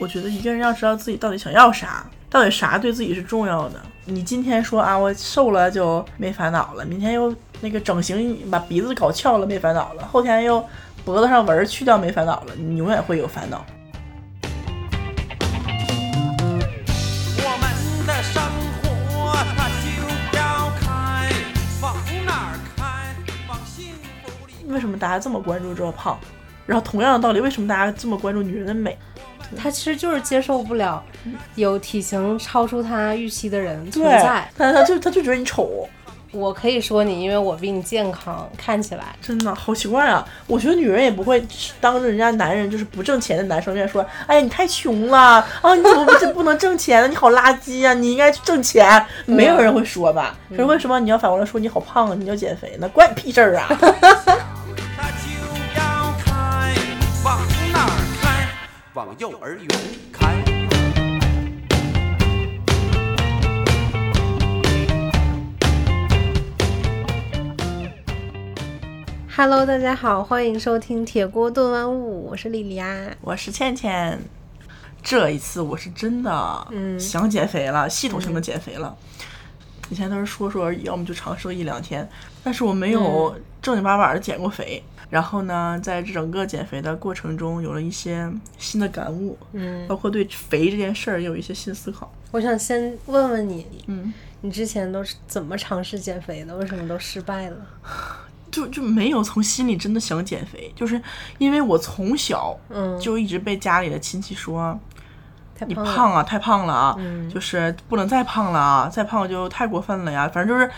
我觉得一个人要知道自己到底想要啥，到底啥对自己是重要的。你今天说啊，我瘦了就没烦恼了，明天又那个整形把鼻子搞翘了没烦恼了，后天又脖子上纹去掉没烦恼了，你永远会有烦恼。我们的生活它就要开，往哪儿开？往幸福里。为什么大家这么关注这胖？然后同样的道理，为什么大家这么关注女人的美？他其实就是接受不了有体型超出他预期的人存在。，他他就他就觉得你丑，我可以说你，因为我比你健康，看起来。真的好奇怪啊！我觉得女人也不会当着人家男人就是不挣钱的男生面说，哎呀你太穷了啊，你怎么不这不能挣钱呢？你好垃圾呀、你应该去挣钱。没有人会说吧？可是为什么你要反过来说你好胖啊？你要减肥呢？关你屁事儿啊！往幼儿园开。Hello，大家好，欢迎收听铁锅炖万物，我是莉莉安。我是倩倩，这一次我是真的嗯想减肥了，系统性的减肥了。以前都是说说而已，要么就尝试个一两天，但是我没有正经八百的减过肥。然后呢，在整个减肥的过程中，有了一些新的感悟，嗯，包括对肥这件事儿也有一些新思考。我想先问问你，嗯，你之前都是怎么尝试减肥的？为什么都失败了？就就没有从心里真的想减肥，就是因为我从小嗯，就一直被家里的亲戚说，你胖啊，太胖了啊，嗯就是不能再胖了啊，再胖就太过分了呀。反正就是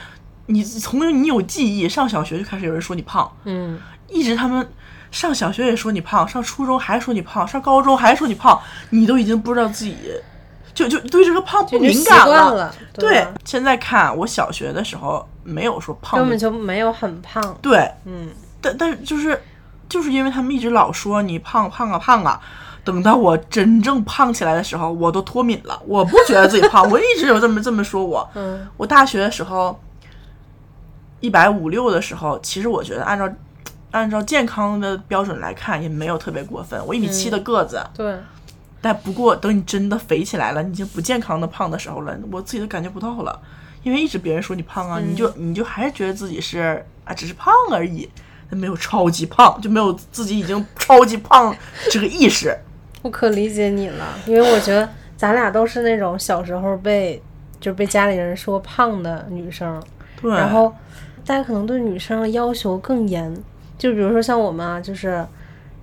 你从你有记忆，上小学就开始有人说你胖，嗯，一直他们上小学也说你胖，上初中还说你胖，上高中还说你胖，你都已经不知道自己就就对这个胖不敏感惯了，对吧，现在看我小学的时候没有说胖，根本就没有很胖。对，嗯，但但是就是就是因为他们一直老说你胖胖啊胖啊，等到我真正胖起来的时候，我都脱敏了，我不觉得自己胖，我一直有这么这么说我。嗯，我大学的时候一百五六的时候，其实我觉得按照按照健康的标准来看，也没有特别过分。我一米七的个子，对，但不过等你真的肥起来了，你已经不健康的胖的时候了，我自己都感觉不到了。因为一直别人说你胖啊，你就你就还是觉得自己是啊，只是胖而已，没有超级胖，就没有自己已经超级胖这个意识。我可理解你了，因为我觉得咱俩都是那种小时候被就被家里人说胖的女生，对，然后大家可能对女生的要求更严，就比如说像我们啊，就是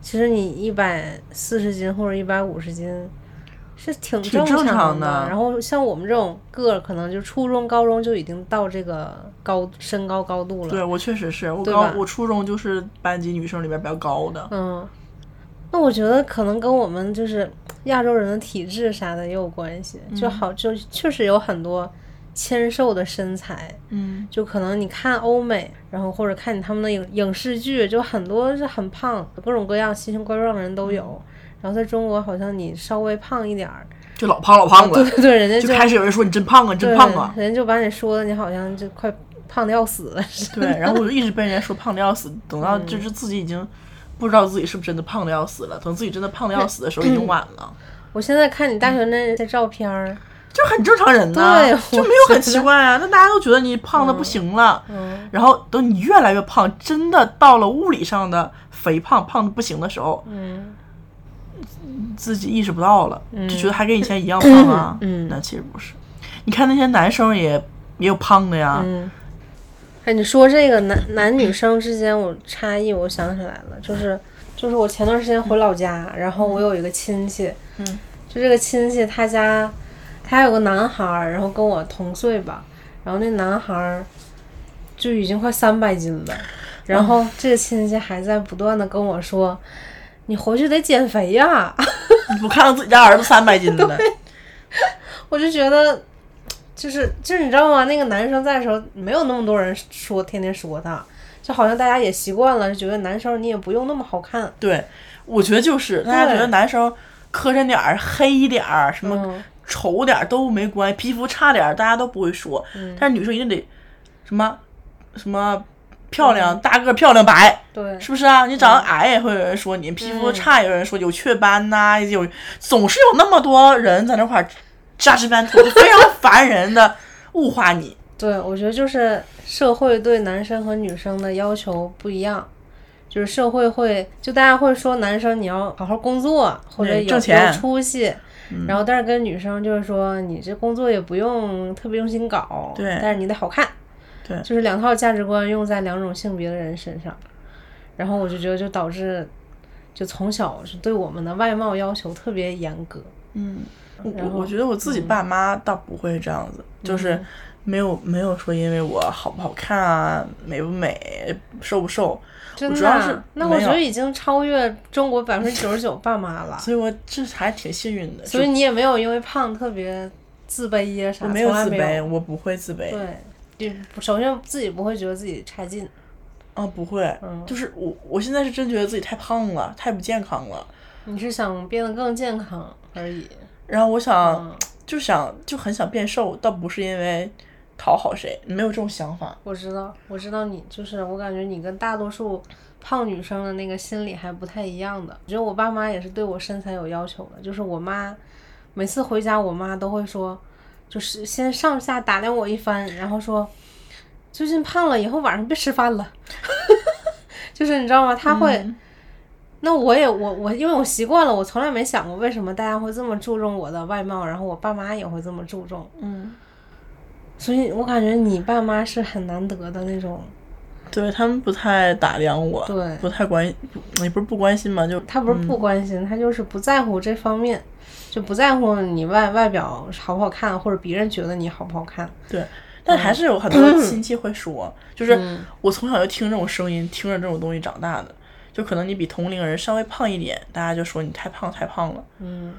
其实你一百四十斤或者一百五十斤是挺挺正正常的。的然后像我们这种个儿，可能就初中、高中就已经到这个高身高高度了。对我确实是我高我初中就是班级女生里边比较高的，嗯，那我觉得可能跟我们就是亚洲人的体质啥的也有关系，嗯就好就确实有很多纤瘦的身材，嗯，就可能你看欧美，然后或者看你他们的影影视剧，就很多是很胖，各种各样奇形怪状的人都有。嗯。然后在中国，好像你稍微胖一点儿，就老胖老胖了，对对对，人家就开始有人说你真胖啊，真胖啊。人家就把你说的你好像就快胖的要死。了似的。对，然后我就一直被人家说胖的要死，等到嗯。就是自己已经不知道自己是不是真的胖的要死了，等自己真的胖的要死的时候已经晚了，我现在看你大学那些照片儿，就很正常人呐，对 就没有很奇怪啊。那大家都觉得你胖的不行了，嗯。然后等你越来越胖，真的到了物理上的肥胖胖的不行的时候，嗯。自己意识不到了，嗯。就觉得还跟以前一样胖啊。嗯。那其实不是。你看那些男生也也有胖的呀，嗯，哎，你说这个男男女生之间我差异，我想起来了，就是就是我前段时间回老家，然后我有一个亲戚，嗯，就这个亲戚他家他有个男孩儿，然后跟我同岁吧，然后那男孩儿就已经快三百斤了，然后这个亲戚还在不断的跟我说，你回去得减肥呀、你不看看自己家儿子三百斤的了，我就觉得，就是就是你知道吗？那个男生在的时候，没有那么多人说，天天说他，就好像大家也习惯了，就觉得男生你也不用那么好看。对，我觉得就是大家觉得男生磕碜点儿、黑一点儿、什么嗯丑点儿都没关系，皮肤差点儿大家都不会说，嗯但是女生一定得什么什么漂亮，大个儿漂亮白，对，是不是啊？你长得矮也会有人说你，皮肤差有人说有雀斑呐、有总是有那么多人在那块儿扎枝班图，就非常烦人的物化你。对，我觉得就是社会对男生和女生的要求不一样，就是社会会就大家会说男生你要好好工作或者有挣钱有出息，然后但是跟女生就是说你这工作也不用特别用心搞，对。但是你得好看，对。就是两套价值观用在两种性别的人身上，然后我就觉得就导致就从小是对我们的外貌要求特别严格，嗯，我我觉得我自己爸妈倒不会这样子，就是没有没有说因为我好不好看啊，美不美，瘦不瘦，真的那我觉得已经超越中国百分之九十九爸妈了。所以我这还挺幸运的。所以你也没有因为胖特别自卑呀啥，我没有自卑，我不会自卑。对，就首先自己不会觉得自己差劲，啊，不会，嗯就是我我现在是真觉得自己太胖了，太不健康了。你是想变得更健康而已。然后我想，嗯，就想就很想变瘦，倒不是因为讨好谁，没有这种想法。我知道，我知道你就是我感觉你跟大多数胖女生的那个心理还不太一样的。我觉得我爸妈也是对我身材有要求的，就是我妈每次回家，我妈都会说，就是先上下打量我一番，然后说最近胖了，以后晚上别吃饭了。就是你知道吗？她会。嗯那我也我我因为我习惯了，我从来没想过为什么大家会这么注重我的外貌，然后我爸妈也会这么注重，嗯，所以我感觉你爸妈是很难得的那种，对他们不太打量我，对不太关，也不是不关心嘛，就他不是不关心，他就是不在乎这方面，就不在乎你外外表好不好看，或者别人觉得你好不好看。对。但还是有很多亲戚会说，就是嗯我从小就听这种声音，听着这种东西长大的。就可能你比同龄人稍微胖一点，大家就说你太胖太胖了。嗯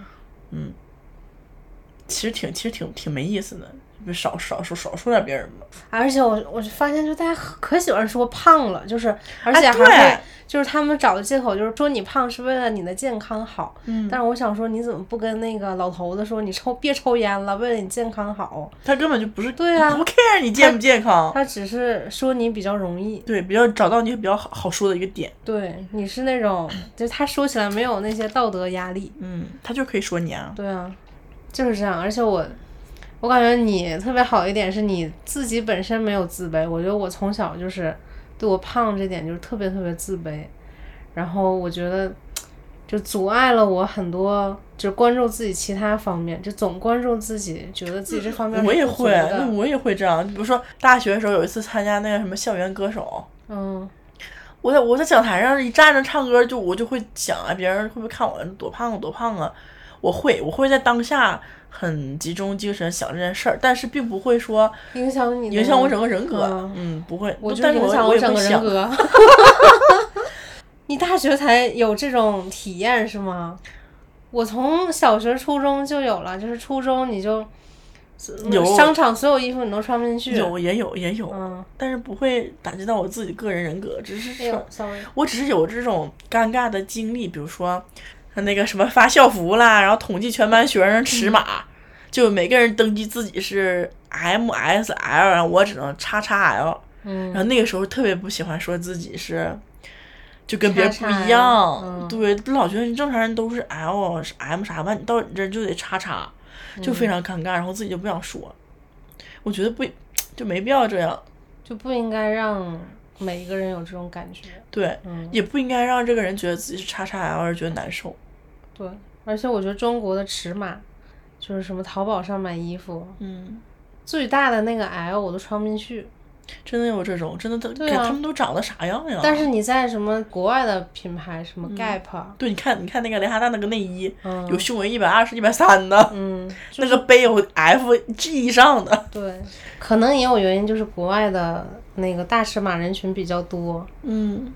嗯，其实挺其实挺挺没意思的，就少少说少说点别人吧。而且我我就发现，就大家可喜欢说胖了，就是而且哎还会、对就是他们找的借口就是说你胖是为了你的健康好。嗯但是我想说，你怎么不跟那个老头子说你抽别抽烟了，为了你健康好？他根本就不是对啊不 care 你健不健康，他只是说你比较容易。对，比较找到你比较好好说的一个点，对，你是那种，就他说起来没有那些道德压力。嗯，他就可以说你啊，对啊，就是这样。而且我，我感觉你特别好一点是你自己本身没有自卑。我觉得我从小就是对我胖这点就是特别特别自卑，然后我觉得就阻碍了我很多，就关注自己其他方面，就总关注自己，觉得自己这方面我也会，那我也会这样。比如说大学的时候有一次参加那个什么校园歌手，嗯我在我在讲台上一站着唱歌，就我就会想啊，别人会不会看我多胖啊多胖啊？我会，我会在当下很集中精神想这件事儿，但是并不会说影响你影响我整个人格。嗯嗯，不会，我就但是影响我整，个人格。你大学才有这种体验是吗？我从小学、初中就有了，就是初中你就有商场所有衣服你都穿不进去。有也有也有，嗯，但是不会打击到我自己个人人格，只是说哎呦，sorry，我只是有这种尴尬的经历，比如说那个什么发校服啦，然后统计全班学生尺码，就每个人登记自己是 M S L，然后我只能叉叉 L，嗯然后那个时候特别不喜欢说自己是。就跟别人不一样对，老觉得你正常人都是 L 是 M 啥吧，你到你这儿就得叉叉，就非常尴尬，然后自己就不想说。我觉得不就没必要这样，就不应该让每一个人有这种感觉。对，嗯，也不应该让这个人觉得自己是叉叉 L 而觉得难受。对，而且我觉得中国的尺码，就是什么淘宝上买衣服，嗯，最大的那个 L 我都穿不进去。真的有这种，真的都，对啊他们都长得啥样呀？但是你在什么国外的品牌，什么 Gap，啊对，你看，你看那个蕾哈娜那个内衣，嗯有胸围一百二十、一百三的，嗯，那个杯有 F、G 以上的。对，可能也有原因，就是国外的那个大尺码人群比较多，嗯，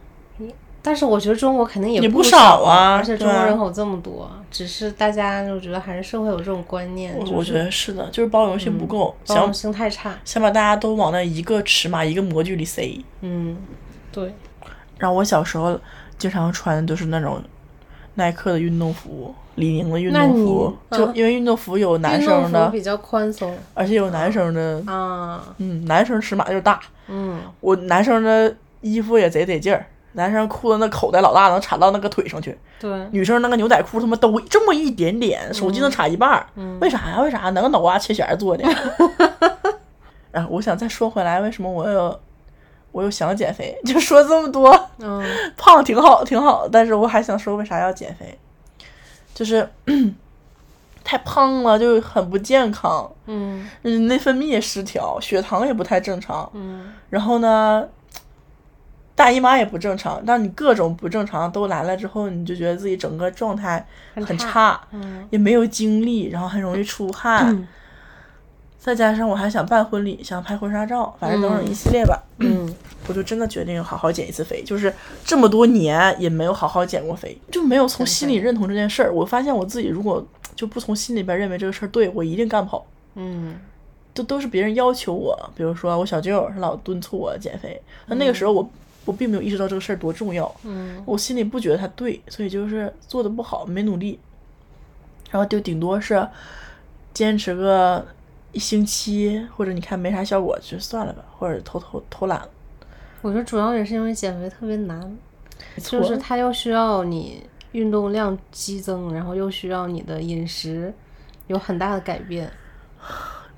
但是我觉得中国肯定也不少啊而且中国人口这么多，只是大家就觉得还是社会有这种观念，就是我我觉得是的，就是包容性不够，包容想性太差。想把大家都往那一个尺码、一个模具里塞。嗯，对，然后我小时候经常穿的都是那种耐克的运动服、李宁的运动服，就啊因为运动服有男生的，比较宽松而且有男生的，啊，嗯，男生尺码就大。嗯我男生的衣服也贼得劲儿，男生裤子那口袋老大，能插到那个腿上去，对，女生那个牛仔裤他妈都这么一点点，手机能插一半儿，嗯为啥呀？为啥？哪个脑瓜切弦儿做的？啊，我想再说回来，为什么我有我又想减肥？就说这么多，嗯胖挺好，挺好，但是我还想说为啥要减肥，就是 太胖了，就很不健康，嗯嗯，内分泌也失调，血糖也不太正常，嗯然后呢，大姨妈也不正常，当你各种不正常都来了之后，你就觉得自己整个状态很差很差，嗯。也没有精力，然后很容易出汗，再加上我还想办婚礼，想拍婚纱照，反正等等一系列吧，嗯。我就真的决定好好减一次肥，就是这么多年也没有好好减过肥，就没有从心里认同这件事儿。我发现我自己如果就不从心里边认为这个事儿对我一定干不好。嗯。都都是别人要求我，比如说我小舅他老敦促我减肥，那那个时候我我并没有意识到这个事儿多重要，嗯我心里不觉得他对，所以就是做的不好，没努力，然后就顶多是坚持个一星期，或者你看没啥效果就算了吧，或者偷偷偷懒，我觉得主要也是因为减肥特别难，就是它又需要你运动量激增，然后又需要你的饮食有很大的改变。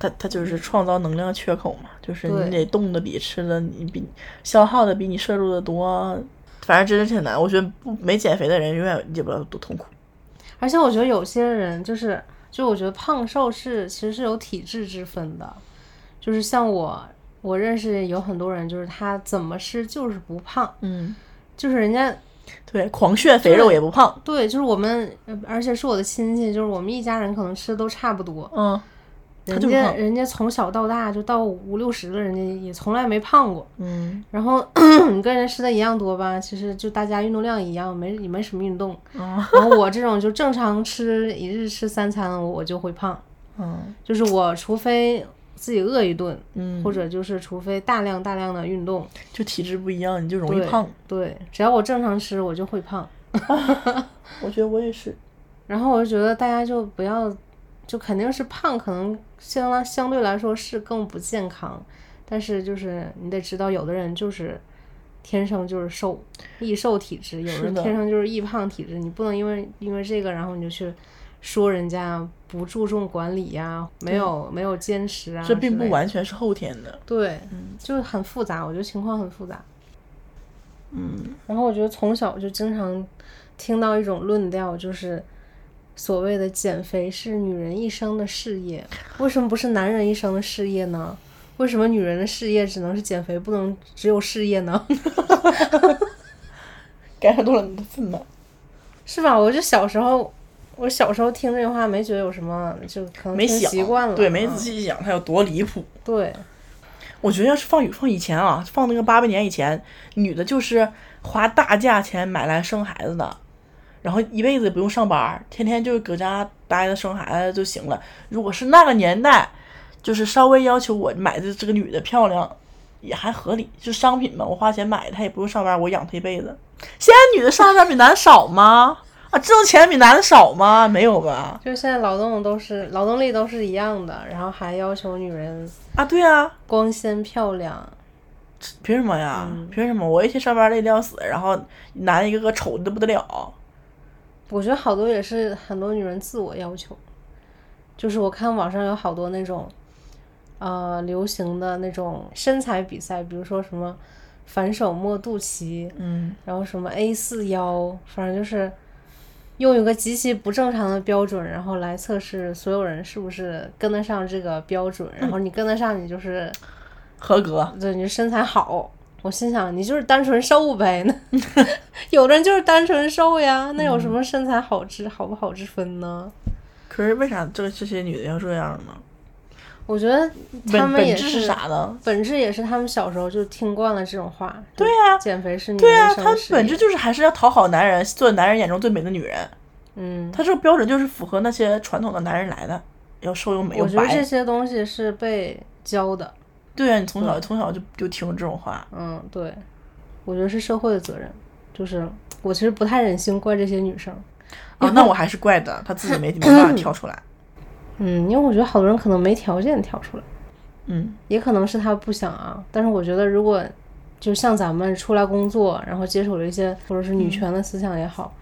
他他就是创造能量缺口嘛，就是你得动的比吃的你比消耗的比你摄入的多，反正真的挺难。我觉得不没减肥的人永远也不知道多痛苦。而且我觉得有些人就是，就我觉得胖瘦是其实是有体质之分的，就是像我，我认识有很多人，就是他怎么吃就是不胖，嗯，就是人家对，狂炫肥肉也不胖。对，就是我们，呃而且是我的亲戚，就是我们一家人可能吃的都差不多，嗯，他人。家人家从小到大就到五六十了，人家也从来没胖过。嗯然后你 跟人吃的一样多吧，其实就大家运动量一样，没也没什么运动。嗯然后我这种就正常吃一日吃三餐，我就会胖。嗯就是我除非自己饿一顿，嗯，或者就是除非大量大量的运动，就体质不一样，你就容易对胖。对，只要我正常吃，我就会胖。我觉得我也是。然后我就觉得大家就不要，就肯定是胖，可能相相对来说是更不健康，但是就是你得知道，有的人就是天生就是瘦，易瘦体质，有人天生就是易胖体质，你不能因为因为这个，然后你就去说人家不注重管理呀、没有没有坚持啊，这并不完全是后天的。对，就是很复杂，我觉得情况很复杂。嗯然后我觉得从小就经常听到一种论调，就是所谓的减肥是女人一生的事业。为什么不是男人一生的事业呢？为什么女人的事业只能是减肥，不能只有事业呢？感受到了你的愤懑。是吧？我就小时候，我小时候听这句话没觉得有什么，就可能听没习惯了，对，没嗯仔细想它有多离谱。对，我觉得要是放放以前啊，放那个八百年以前，女的就是花大价钱买来生孩子的，然后一辈子也不用上班，天天就搁家待着生孩子就行了。如果是那个年代，就是稍微要求我买的这个女的漂亮，也还合理，就商品嘛，我花钱买，她也不用上班，我养她一辈子。现在女的上班比男的少吗？啊，挣钱比男的少吗？没有吧？就是现在劳动都是劳动力都是一样的，然后还要求女人啊，对啊，光鲜漂亮，凭什么呀？凭什么？我一天上班累得要死，然后男的一个个丑的不得了。我觉得好多也是很多女人自我要求，就是我看网上有好多那种，呃，流行的那种身材比赛，比如说什么反手摸肚脐，嗯，然后什么 A 四腰，反正就是用一个极其不正常的标准，然后来测试所有人是不是跟得上这个标准，然后你跟得上，你就是合格。对，你就身材好。我心想，你就是单纯瘦呗，那 有的人就是单纯瘦呀，那有什么身材好之好不好之分呢？可是为啥这这些女的要这样呢？我觉得他们也本质是啥呢？本质也是他们小时候就听惯了这种话。对呀减肥是女对啊，人一生她本质就是还是要讨好男人，做男人眼中最美的女人。嗯，她这个标准就是符合那些传统的男人来的，要瘦又美又我觉得这。些东西是被教的。对啊，你从小从小就就听这种话。嗯，对，我觉得是社会的责任。就是我其实不太忍心怪这些女生。啊，那我还是怪的，她自己没没办法跳出来。嗯，因为我觉得好多人可能没条件跳出来。嗯，也可能是他不想啊，但是我觉得如果就像咱们出来工作，然后接触了一些或者是女权的思想也好，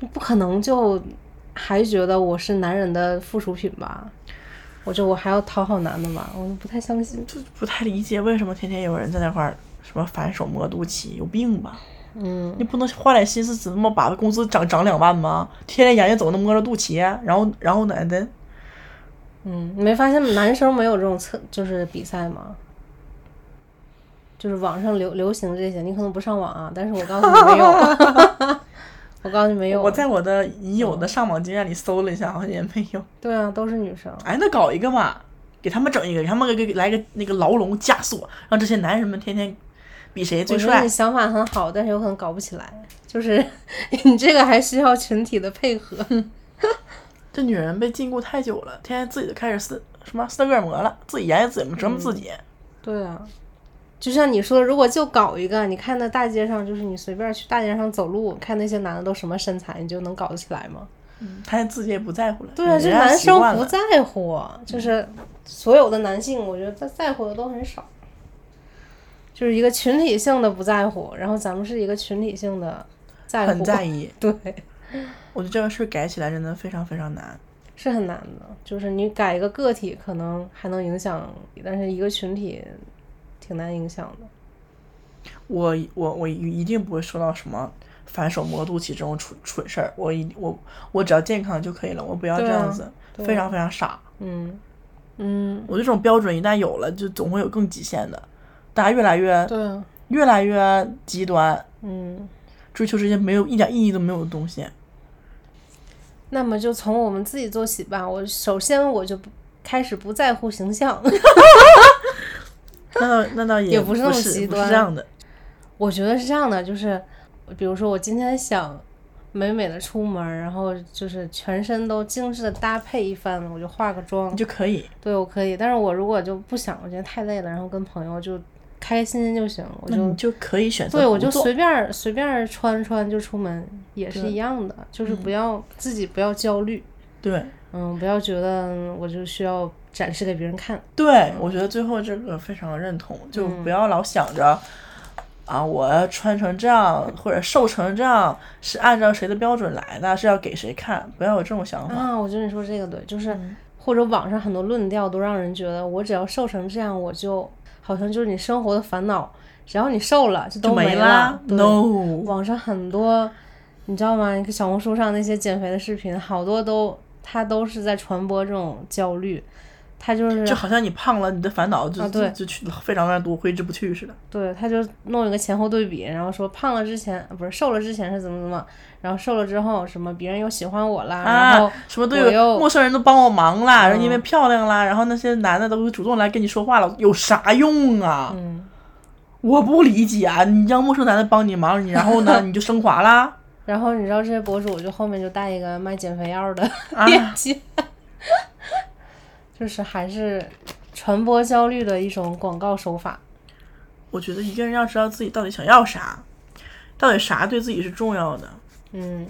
你不可能就还觉得我是男人的附属品吧？我就我还要讨好男的嘛？我不太相信。就不太理解为什么天天有人在那块儿什么反手摸肚脐，有病吧？嗯，你不能花点心思，怎么把工资涨涨两万吗？天天眼睛总能摸着肚脐，然后然后男的，嗯，你没发现男生没有这种测就是比赛吗？就是网上流流行这些，你可能不上网啊，但是我告诉你没有，我告诉你没有。我在我的已有的上网经验里搜了一下，好像也没有。对啊，都是女生。哎，那搞一个嘛，给他们整一个，给他们给给来个那个牢笼枷锁，让这些男人们天天比谁最帅。想法很好，但是有可能搞不起来。就是 你这个还需要群体的配合。这女人被禁锢太久了，天天自己就开始撕什么斯德哥尔摩了，自己研究怎么折磨自己。对啊，就像你说，如果就搞一个，你看那大街上，就是你随便去大街上走路，看那些男的都什么身材，你就能搞得起来吗？他自己也不在乎了。对啊，就男生不在乎，就是所有的男性，我觉得他在乎的都很少，就是一个群体性的不在乎，然后咱们是一个群体性的在乎，很在意。对，我觉得这个事儿改起来真的非常非常难。是很难的。就是你改一个个体可能还能影响，但是一个群体挺难影响的。我我我一定不会受到什么反手摸肚脐这种蠢蠢事儿。我一我我只要健康就可以了，我不要这样子，对非常非常傻。嗯嗯，我觉得这种标准一旦有了，就总会有更极限的，大家越来越对啊，越来越极端，嗯。追求这些没有一点意义都没有的东西。那么就从我们自己做起吧。我首先我就不开始不在乎形象，那倒那倒也也不是极端这样的。我觉得是这样的，就是比如说我今天想美美的出门，然后就是全身都精致的搭配一番，我就化个妆你，就可以，对我可以。但是我如果就不想，我觉得太累了，然后跟朋友就开开心心就行，我就你就可以选择对我就随便随便穿穿就出门，也是一样的，就是不要、自己不要焦虑，对嗯，不要觉得我就需要展示给别人看。对，我觉得最后这个非常认同，就嗯不要老想着。啊，我穿成这样或者瘦成这样是按照谁的标准来的，是要给谁看？不要有这种想法。啊，我觉得你说这个对，就是、嗯或者网上很多论调都让人觉得我只要瘦成这样，我就好像就是你生活的烦恼，只要你瘦了就都没了啦。对 No，网上很多，你知道吗？你看小红书上那些减肥的视频，好多都他都是在传播这种焦虑，他就是就好像你胖了，你的烦恼就、就就去非常非常多，挥之不去似的。对，他就弄一个前后对比，然后说胖了之前不是瘦了之前是怎么怎么，然后瘦了之后什么别人又喜欢我啦，然后啊，什么都有，陌生人都帮我忙啦，然后因为嗯漂亮啦，然后那些男的都会主动来跟你说话了，有啥用啊？嗯，我不理解啊，你让陌生男的帮你忙，你然后呢你就升华啦？然后你知道这些博主就后面就带一个卖减肥药的啊 链接，就是还是传播焦虑的一种广告手法。我觉得一个人要知道自己到底想要啥，到底啥对自己是重要的。嗯，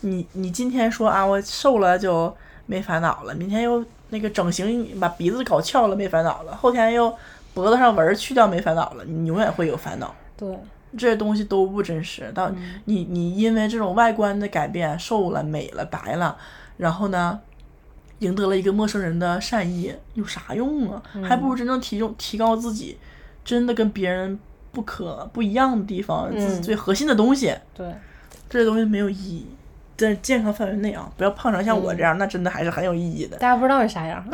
你你今天说啊，我瘦了就没烦恼了，明天又那个整形把鼻子搞翘了没烦恼了，后天又脖子上纹儿去掉没烦恼了，你永远会有烦恼。对，这些东西都不真实。到你你因为这种外观的改变，瘦了、美了、白了，然后呢，赢得了一个陌生人的善意，有啥用啊？还不如真正提用提高自己，真的跟别人不可不一样的地方，自己嗯最核心的东西。对，这些东西没有意义，在健康范围内啊，不要胖成像我这样，那真的还是很有意义的。大家不知道是啥样。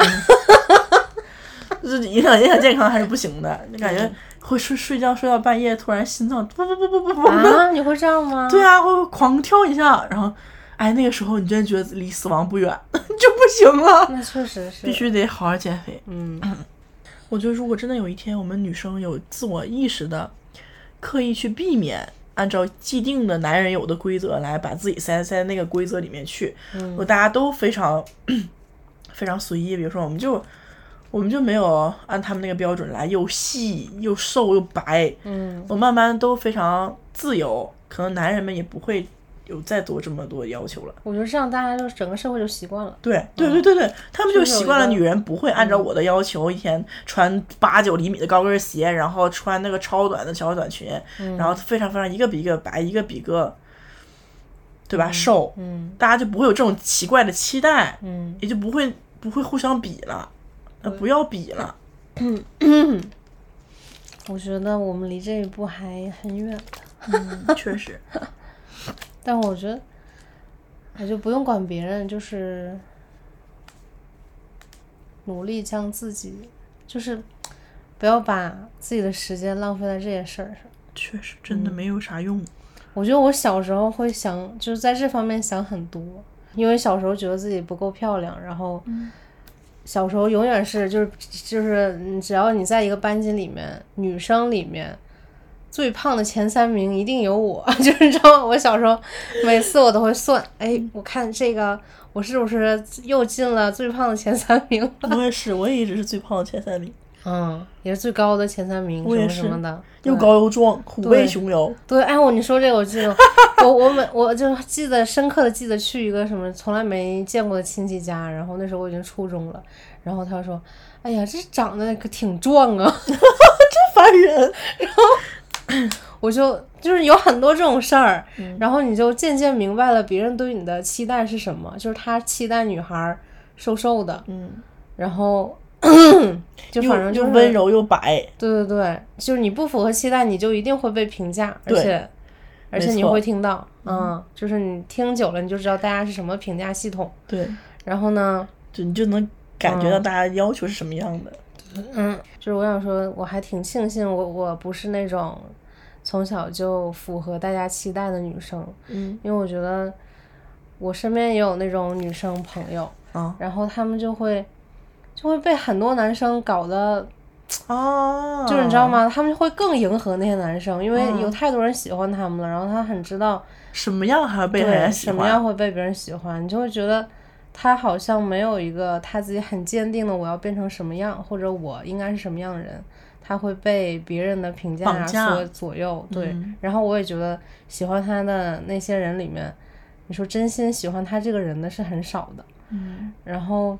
就是影响影响健康还是不行的，你感觉会睡睡觉睡到半夜，突然心脏不不不不不不，啊，你会这样吗？对啊，会狂跳一下，然后，哎，那个时候你真的觉得离死亡不远，就不行了，那确实是必。须得好好减肥。嗯，我觉得如果真的有一天我们女生有自我意识的，刻意去避免按照既定的男人有的规则来把自己塞塞那个规则里面去，嗯我大家都非常 非常随意，比如说我们就。我们就没有按他们那个标准来，又细又瘦又白，嗯我慢慢都非常自由，可能男人们也不会有再多这么多要求了。我觉得这样大家就整个社会就习惯了。对对对对对，他们就习惯了女人不会按照我的要求，一天穿八九厘米的高跟鞋，然后穿那个超短的小短裙，嗯然后非常非常一个比一个白，一个比一个，对吧？瘦，嗯大家就不会有这种奇怪的期待，嗯，也就不会不会互相比了，呃，不要比了。我觉得我们离这一步还很远，嗯，确实，但我觉得，我就不用管别人，就是努力将自己，就是不要把自己的时间浪费在这些事儿上。确实真的嗯没有啥用。我觉得我小时候会想，就是在这方面想很多，因为小时候觉得自己不够漂亮，然后小时候永远是就是就是，嗯只要你在一个班级里面，女生里面最胖的前三名一定有我，就是你知道吗？我小时候每次我都会算，哎，我看这个我是不是又进了最胖的前三名？我也是，我也一直是最胖的前三名，嗯，也是最高的前三名，什么我也是什么的，又高又壮，虎背熊腰。对，哎，我你说这个，我记得，我我每我就记得深刻的记得去一个什么从来没见过的亲戚家，然后那时候我已经初中了，然后他说，哎呀，这长得可挺壮啊，真烦人。我就就是有很多这种事儿，嗯。然后你就渐渐明白了别人对你的期待是什么，就是他期待女孩儿瘦瘦的，嗯，然后 就反正就是温，柔又白。对对对，就是你不符合期待，你就一定会被评价，而对且而且你会听到，嗯，就是你听久了你就知道大家是什么评价系统，对，然后呢，就你就能感觉到嗯。大家要求是什么样的。嗯，就是我想说，我还挺庆幸我我不是那种从小就符合大家期待的女生，嗯因为我觉得我身边也有那种女生朋友，啊然后他们就会就会被很多男生搞得，哦，就是你知道？吗？他们会更迎合那些男生，因为嗯有太多人喜欢他们了，然后他很知道什么样还会被人喜欢什么样？会被别人喜欢，你就会觉得。他好像没有一个他自己很坚定的我要变成什么样，或者我应该是什么样的人，他会被别人的评价所左右。对，嗯然后我也觉得喜欢他的那些人里面，你说真心喜欢他这个人的是很少的。嗯然后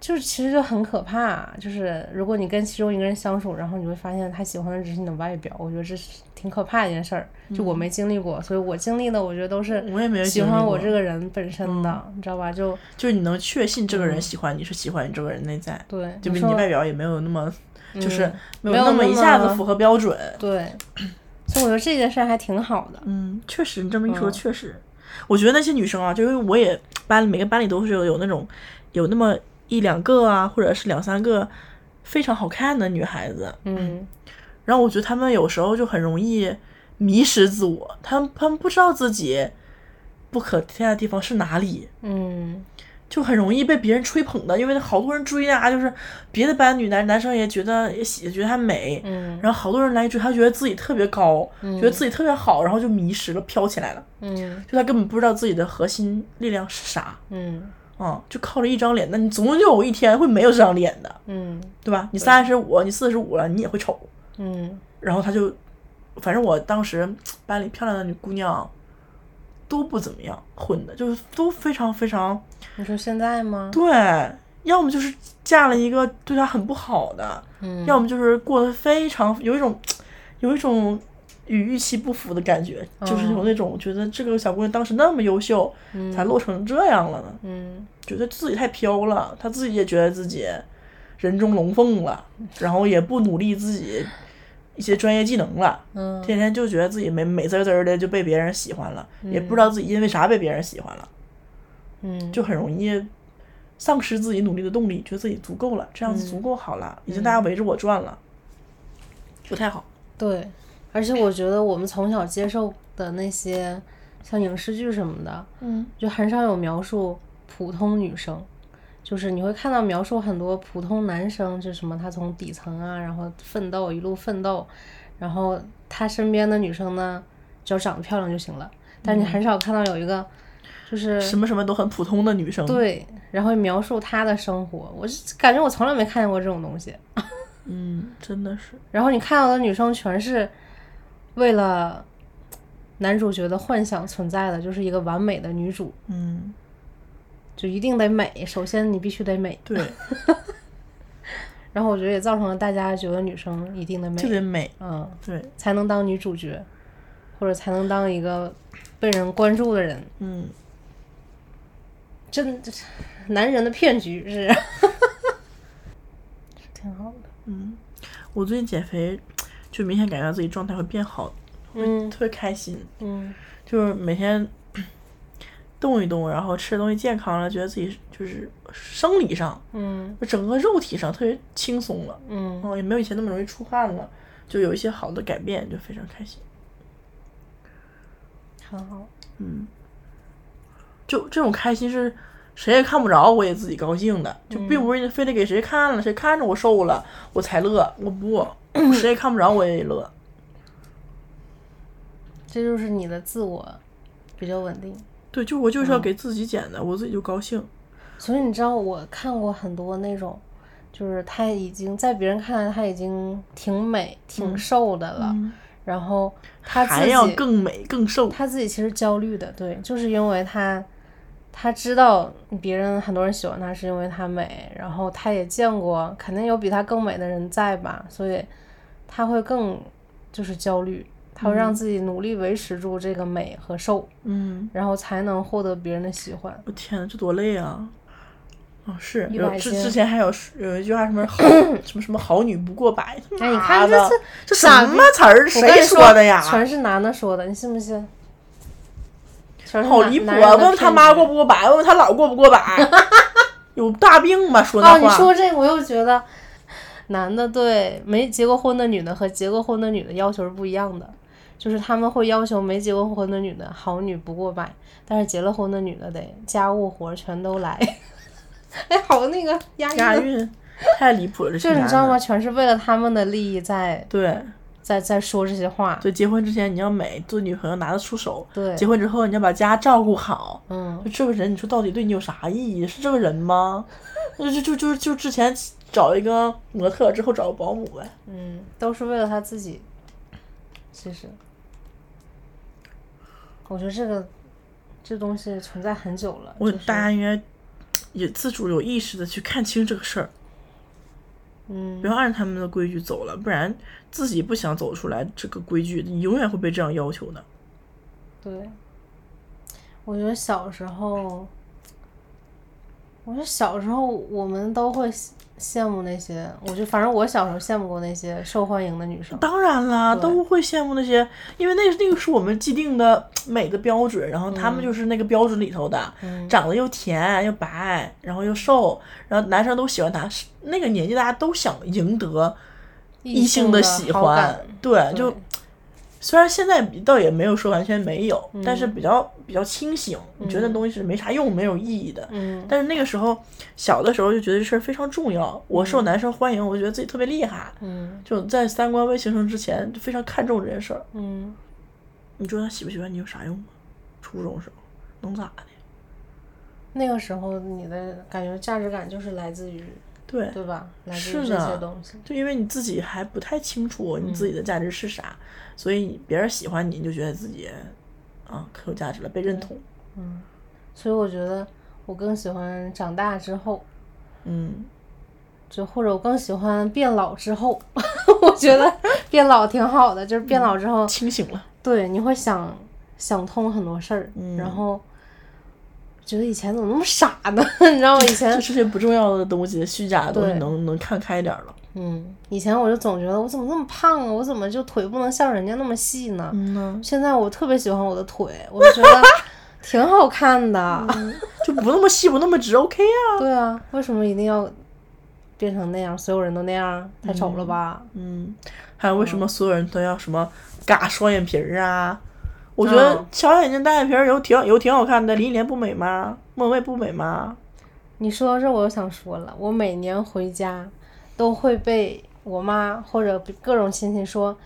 就是其实就很可怕，就是如果你跟其中一个人相处，然后你会发现他喜欢的只是你的外表，我觉得这是挺可怕的一件事儿。就我没经历过，所以我经历的我觉得都是嗯我也没有喜欢我这个人本身的，你知道吧？就就是你能确信这个人嗯喜欢你是喜欢你这个人内在，对，就比你外表也没有那么，就是嗯没没有那那么一下子符合标准。对，所以我觉得这件事还挺好的。嗯，确实，你这么一说，嗯确实，我觉得那些女生啊，就因为我也班里每个班里都是有有那种有那么一两个啊，或者是两三个非常好看的女孩子，嗯然后我觉得她们有时候就很容易迷失自我，她们她们不知道自己不可替代的地方是哪里，嗯就很容易被别人吹捧的，因为好多人追啊，就是别的班女男男生也觉得也喜觉得她美，嗯。然后好多人来追她，觉得自己特别高，嗯。觉得自己特别好，然后就迷失了，飘起来了。嗯。就她根本不知道自己的核心力量是啥，嗯。啊、就靠着一张脸，那你总有一天会没有这张脸的，嗯。对吧？你三十五，你四十五了，你也会丑。嗯。然后她就，反正我当时班里漂亮的女姑娘都不怎么样，混的就是都非常非常你说现在吗？对，要么就是嫁了一个对她很不好的，嗯，要么就是过得非常有一种有一种与预期不符的感觉，就是有哦那种觉得这个小姑娘当时那么优秀，嗯才落成这样了呢，嗯觉得自己太飘了，她自己也觉得自己人中龙凤了，然后也不努力自己一些专业技能了，嗯。天天就觉得自己美美滋滋的就被别人喜欢了，也不知道自己因为啥被别人喜欢了，嗯，就很容易丧失自己努力的动力，觉得自己足够了，这样子足够好了，已经大家围着我转了，不太好。对，而且我觉得我们从小接受的那些像影视剧什么的，嗯。就很少有描述普通女生，就是你会看到描述很多普通男生，就什么他从底层啊，然后奋斗一路奋斗，然后他身边的女生呢，只要长得漂亮就行了，但是你很少看到有一个就是什么什么都很普通的女生，，对，然后描述她的生活，我就感觉我从来没看见过这种东西。嗯，真的是，然后你看到的女生全是为了男主角的幻想存在的，就是一个完美的女主，嗯，就一定得美。首先你必须得美，对，然后我觉得也造成了大家觉得女生一定得美，特别美，嗯，对，才能当女主角，或者才能当一个被人关注的人。嗯，真男人的骗局是，是挺好的。嗯我最近减肥，就明显感觉到自己状态会变好，嗯特别开心，嗯就是每天动一动，然后吃的东西健康了，觉得自己就是生理上，嗯就整个肉体上特别轻松了，嗯哦，也没有以前那么容易出汗了，就有一些好的改变，就非常开心。很好。嗯就这种开心是谁也看不着，我也自己高兴的，就并不是非得给谁看了，谁看着我瘦了我才乐，我不，谁也看不着我也乐。这就是你的自我比较稳定。对，就我就是要给自己减的，我自己就高兴。所以你知道，我看过很多那种，就是他已经在别人看来他已经挺美、挺瘦的了，然后他自还要更美更瘦，他自己其实焦虑的，对，就是因为他他知道别人很多人喜欢他是因为他美，然后他也见过肯定有比他更美的人在吧，所以他会更就是焦虑，他会让自己努力维持住这个美和瘦，嗯，然后才能获得别人的喜欢。我天呐，这多累啊！哦，是有之之前还有有一句话什么 好什么什么好女不过百，哎，你妈看这的是这什么词儿？谁说的呀？全是男的说的，你信不信？全是好离谱啊！问问他妈过不过百，问问他姥过不过百，有大病吧？说哦，你那话。说这个我又觉得，男的对没结过婚的女的和结过婚的女的要求是不一样的，就是他们会要求没结过婚的女的好女不过百，但是结了婚的女的得家务活儿全都来。哎，好那个押韵，押韵太离谱了，这 就是你知道吗？全是为了他们的利益在对在在说这些话。对，结婚之前你要美，做女朋友拿得出手；对结婚之后你要把家照顾好。嗯就这个人，你说到底对你有啥意义？是这个人吗？就就就就就之前找一个模特，之后找个保姆呗。嗯，都是为了他自己。其实，我觉得这个这东西存在很久了。我就是大家应该也自主有意识的去看清这个事儿，嗯不要按他们的规矩走了，不然自己不想走出来这个规矩，你永远会被这样要求的。对，我觉得小时候，我觉得小时候我们都会羡羡慕那些，我就反正我小时候羡慕过那些受欢迎的女生。当然啦，都会羡慕那些，因为那那个是我们既定的美的标准，然后他们就是那个标准里头的，嗯长得又甜又白，然后又瘦，然后男生都喜欢她。是那个年纪大家都想赢得异性的喜欢感，对，就虽然现在倒也没有说完全没有，但嗯是比较比较清醒，你觉得那东西是没啥用、没有意义的。嗯但是那个时候小的时候就觉得这事儿非常重要，我受男生欢迎，我觉得自己特别厉害。嗯就在三观未形成之前，就非常看重这件事儿。嗯，你说他喜不喜欢你有啥用吗？初中时候能咋的？那个时候你的感觉价值感就是来自于对，对吧？来是的。就因为你自己还不太清楚你自己的价值是啥，所以别人喜欢你，你就觉得自己啊可有价值了，被认同。嗯所以我觉得我更喜欢长大之后，嗯，就或者我更喜欢变老之后。我觉得变老挺好的，就是变老之后，清醒了。对你会想想通很多事儿，嗯然后觉得以前怎么那么傻呢？你知道吗？以前就这些不重要的东西、虚假的东西能能看开点儿了。嗯，以前我就总觉得我怎么那么胖啊，我怎么就腿不能像人家那么细呢？嗯呢，现在我特别喜欢我的腿，我就觉得挺好看的。就不那么细，不那么直，OK 啊。对啊，为什么一定要变成那样？所有人都那样，太丑了吧？嗯，还有为什么所有人都要什么嘎双眼皮儿啊？我觉得嗯小眼睛、大眼皮儿有挺有挺好看的，林忆莲不美吗？莫文蔚不美吗？你说到这，我又想说了，我每年回家都会被我妈或者各种亲戚说。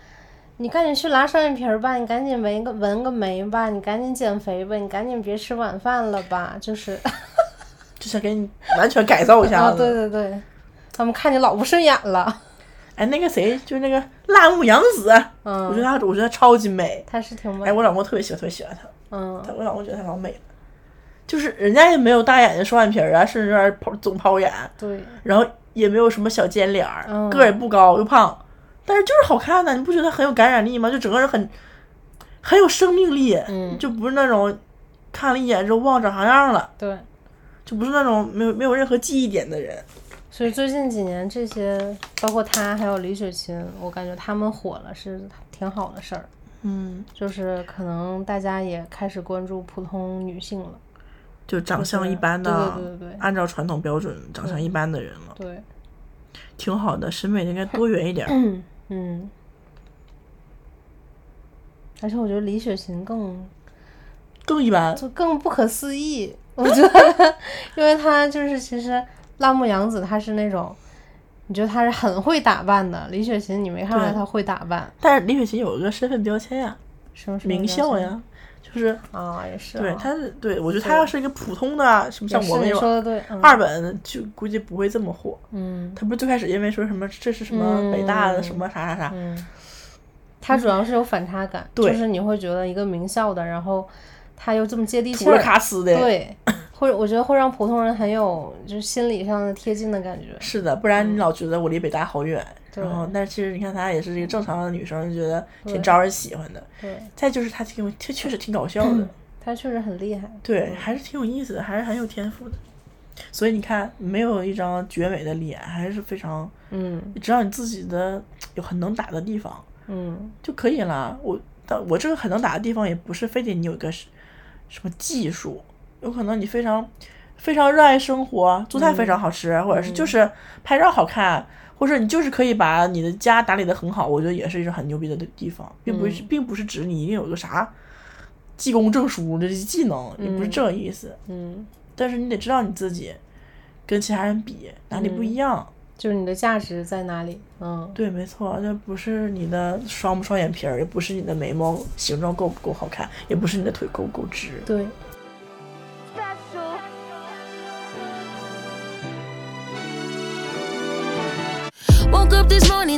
你赶紧去拉双眼皮儿吧，你赶紧纹个纹个眉吧，你赶紧减肥吧，你赶紧别吃晚饭了吧，就是 就想给你完全改造一下啊，子。对对对，他们看你老不顺眼了。哎，那个谁，就是那个辣目洋子，嗯，我觉得她，我觉得她超级美。她是挺美哎，，我老公特别喜欢，特别喜欢她。嗯她我老公觉得她老美了，就是人家也没有大眼睛、双眼皮儿啊，甚至有点抛总抛眼，对，然后也没有什么小尖脸儿，嗯个儿也不高又胖，但是就是好看呐、你不觉得很有感染力吗？就整个人很很有生命力，嗯就不是那种看了一眼之后忘长啥样了，对。就不是那种没有没有任何记忆点的人。所以最近几年这些，包括她还有李雪琴，我感觉他们火了是挺好的事儿。嗯，就是可能大家也开始关注普通女性了。就长相一般的，对对对对对。按照传统标准长相一般的人了，对，挺好的，审美应该多元一点。嗯 嗯。而且我觉得李雪琴更更一般，就更不可思议，我觉得，因为她就是其实辣目洋子她是那种，你觉得她是很会打扮的，李雪琴你没看出来她会打扮，但是李雪琴有一个身份标签呀，什么什么名校呀，就是啊，也是啊，对，他是对我觉得他要是一个普通的，什么像我们这种说的对，嗯。二本，就估计不会这么火。嗯。他不是最开始因为说什么这是什么北大的什么啥啥啥，嗯，她主要是有反差感，对就是你会觉得一个名校的，然后他又这么接地气土了，卡斯的，对，会我觉得会让普通人很有就是心理上的贴近的感觉，是的，不然你老觉得我离北大好远。嗯然后，但是其实你看她也是一个正常的女生，就觉得挺招人喜欢的。对，再就是她挺，她确实挺搞笑的。她确实很厉害，对，还是挺有意思的，还是很有天赋的。所以你看，没有一张绝美的脸，还是非常，嗯只要你自己的有很能打的地方嗯就可以了。我，但我这个很能打的地方，也不是非得你有一个什什么技术，有可能你非常非常热爱生活，做菜非常好吃，或者是就是拍照好看，或者你就是可以把你的家打理的很好，我觉得也是一种很牛逼的地方，并不是、并不是指你一定有个啥技工证书这技能，也不是这个意思。嗯，但是你得知道你自己跟其他人比哪里不一样。就是你的价值在哪里，嗯。对，没错，这不是你的双不双眼皮儿，也不是你的眉毛形状够不够好看，也不是你的腿够不够直。对，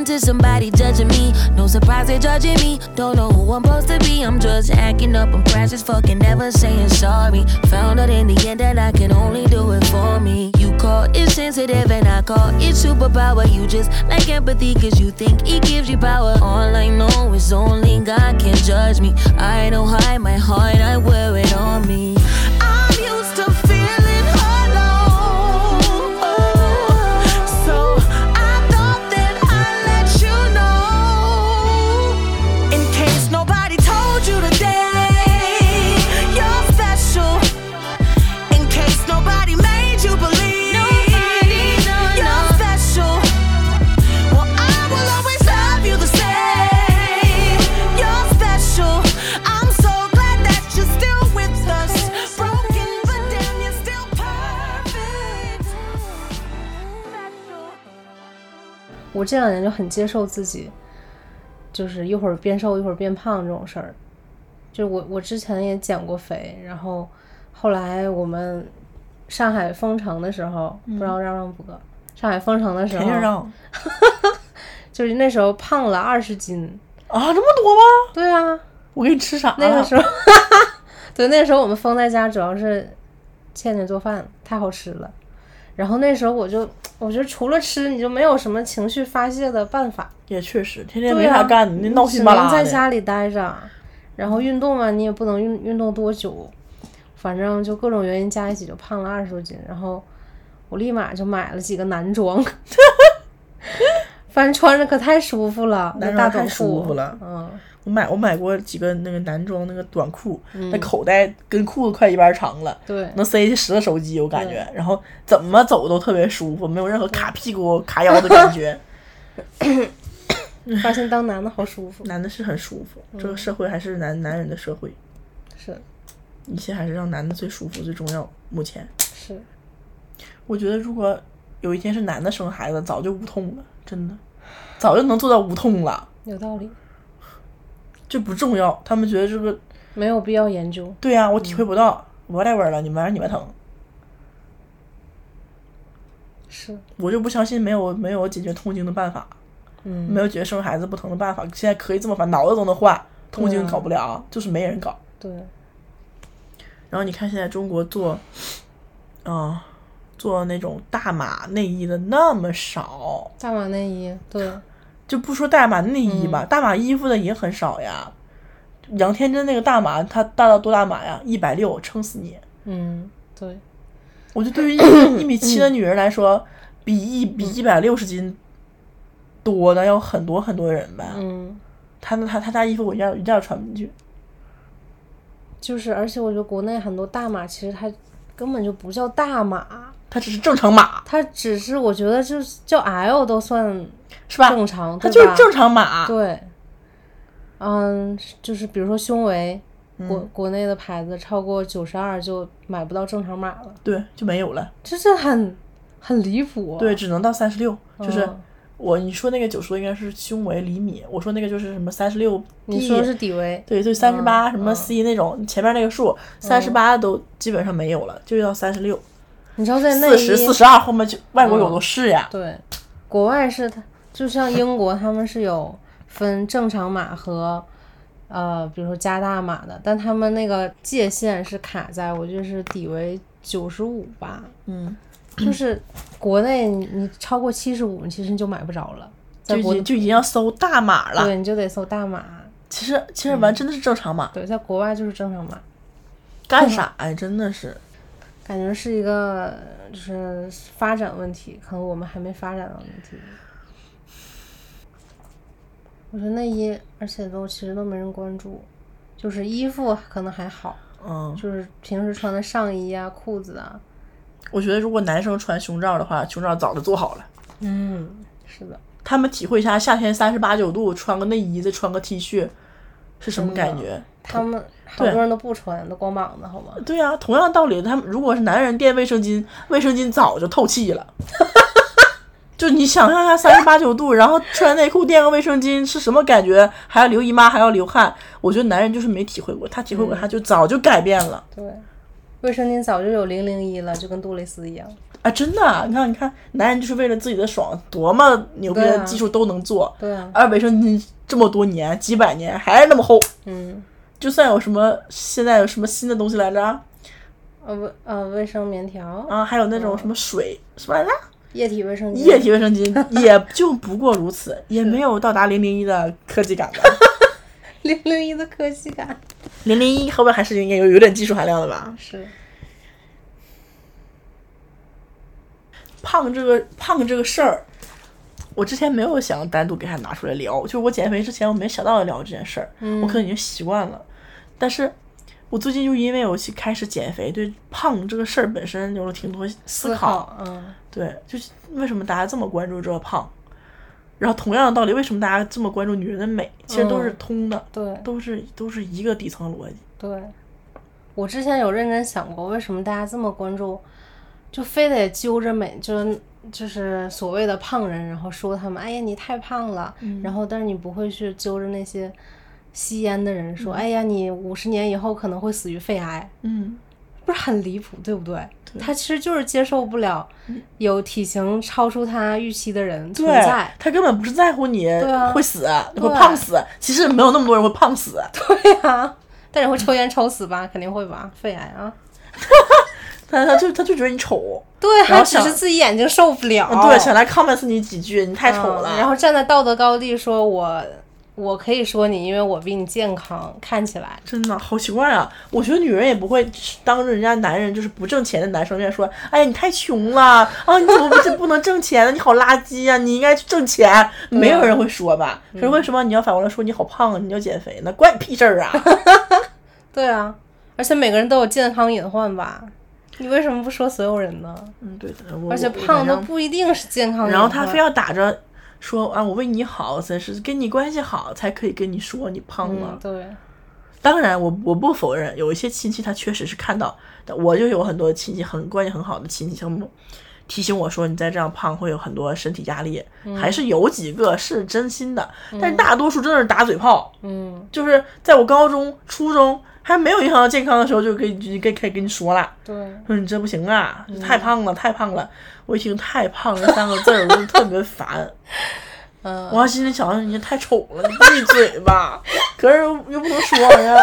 up this to somebody judging me. No surprise they're judging me. Don't know who I'm supposed to be. I'm just acting up. I'm precious, fucking never saying sorry. Found out in the end that I can only do it for me. You call it sensitive and I call it superpower. You just like empathy cause you think it gives you power. All I know is only God can judge me. I don't hide my heart, I wear it on me. 我这两年就很接受自己，就是一会儿变瘦一会儿变胖这种事儿。就我我之前也减过肥，然后后来我们上海封城的时候，不知道让让不让？上海封城的时候，肯定让 就是那时候胖了二十斤。啊，这么多吗？对啊，我给你吃啥？那个时候，对，那个时候我们封在家，主要是倩倩做饭太好吃了。然后那时候我就，我觉得除了吃，你就没有什么情绪发泄的办法。也确实，天天没啥干，你那闹心巴拉的。能在家里待着，然后运动嘛，你也不能运运动多久，反正就各种原因加一起就胖了二十多斤。然后我立马就买了几个男装，反正穿着可太舒服了，那大短裤舒服了嗯，我买我买过几个那个男装那个短裤，嗯那口袋跟裤子快一半长了。对，能塞进十个手机，我感觉，然后怎么走都特别舒服，没有任何卡屁股、卡腰的感觉。发现当男的好舒服，男的是很舒服，这嗯个社会还是男男人的社会，是一切还是让男的最舒服最重要。目前，是，我觉得如果有一天是男的生孩子，早就无痛了，真的，早就能做到无痛了，有道理，这不重要。他们觉得这个，没有必要研究。对呀、我体会不到，我带味儿了，你们让你们疼，是，我就不相信没有没有解决痛经的办法。嗯，没有解决生孩子不疼的办法。现在可以这么办，脑子都能换，痛经搞不了，就是没人搞。对，然后你看现在中国做，啊、做那种大码内衣的那么少，大码内衣，对，就不说大码内衣嗯吧，大码衣服的也很少呀。杨天真那个大码，它大到多大码呀？一百六，撑死你！嗯，对，我觉得对于一 米一米七的女人来说，比一比一百六十斤多的要很多很多人吧。嗯，她那她她家衣服我一件一件儿穿不进去。就是，而且我觉得国内很多大码其实它根本就不叫大码，它只是正常码，它只是我觉得就是叫 L 都算是吧？正常，它就是正常码。对，嗯，就是比如说胸围，国嗯。国内的牌子超过九十二就买不到正常码了，对，就没有了。这是很很离谱。对，只能到三十六，就是嗯我你说那个九十多应该是胸围厘米，我说那个就是什么三十六你说的是底围，对对三十八嗯什么嗯。C 那种，前面那个数三十八都基本上没有了，就要三十六、你知道在内衣四十、四十二后面就外国有嗯的是呀。对，国外是它，就像英国他们是有分正常码和。呃，比如说加大码的，但他们那个界限是卡在，我就是底为九十五吧，嗯，就是国内你你超过七十五，其实你就买不着了，在国就已经就已经要搜大码了。对你就得搜大码，其实其实完真的是正常码，对，在国外就是正常码，干啥呀？真的是。感觉是一个就是发展问题，可能我们还没发展到问题。我觉得内衣，而且都其实都没人关注，就是衣服可能还好，嗯，就是平时穿的上衣啊、裤子啊，我觉得如果男生穿胸罩的话，胸罩早就做好了。嗯，是的，他们体会一下夏天三十八九度，穿个内衣再穿个 T 恤是什么感觉？他们好多人都不穿，都光膀子，好吗？对呀、同样道理，他们如果是男人垫卫生巾，卫生巾早就透气了。就你想象一下，三十八九度，然后穿内裤垫个卫生巾是什么感觉？还要流姨妈，还要流汗。我觉得男人就是没体会过，他体会过，他就早就改变了。对，卫生巾早就有零零一了，就跟杜蕾斯一样。啊，真的啊，你看，你看，男人就是为了自己的爽，多么牛逼的技术都能做。对啊，而卫生巾这么多年、几百年还是那么厚，嗯，就算有什么现在有什么新的东西来着呃卫呃卫生棉条，啊，还有那种什么水什么来着？液体卫生巾，液体卫生巾 也就不过如此，也没有到达零零一的科技感吧。零零一的科技感零零一后边还是应该有有点技术含量的吧？是。胖这个胖这个事儿，我之前没有想单独给他拿出来聊，就是我减肥之前我没想到要聊这件事儿，我可能已经习惯了。但是我最近就因为我去开始减肥，对胖这个事儿本身有了挺多思思考。考，嗯，对，就是为什么大家这么关注这个胖？然后同样的道理，为什么大家这么关注女人的美？其实都是嗯通的，对都是都是一个底层逻辑。对。我之前有认真想过，为什么大家这么关注，就非得揪着美，就是就是所谓的胖人，然后说他们，哎呀你太胖了，然后但是你不会去揪着那些吸烟的人说，哎呀你五十年以后可能会死于肺癌，嗯，不是很离谱，对不对？他其实就是接受不了有体型超出他预期的人存在，，他根本不是在乎你啊会死，你会胖死。其实没有那么多人会胖死。对呀、但是会抽烟抽死吧，肯定会吧，肺癌啊。他他就他就觉得你丑，对，他只是自己眼睛受不了，对，想来 comments 你几句，你太丑了。嗯然后站在道德高地说我我可以说你，因为我比你健康，看起来。真的好奇怪啊！我觉得女人也不会当着人家男人就是不挣钱的男生面说：“哎呀，你太穷了啊！你怎么不是不能挣钱呢？你好垃圾呀、你应该去挣钱。”没有人会说吧？可是为什么你要反过来说你好胖啊？你要减肥呢？关你屁事儿啊！对啊，而且每个人都有健康隐患吧？你为什么不说所有人呢？嗯，对的。而且胖都不一定是健康。然后他非要打着说啊，我为你好才是跟你关系好才可以跟你说你胖了。嗯，对，当然我，我不否认有一些亲戚他确实是看到，我就有很多亲戚很关系很好的亲戚，他们提醒我说你再这样胖会有很多身体压力，嗯还是有几个是真心的，但是大多数真的是打嘴炮，嗯，就是在我高中、初中还没有影响到健康的时候，就可以就可以可以跟你说了，对，说你这不行啊，嗯太胖了，太胖了。我一听“太胖”这三个字儿，我就特别烦。嗯，我心里想，你太丑了，你闭嘴吧。可是又不能说呀。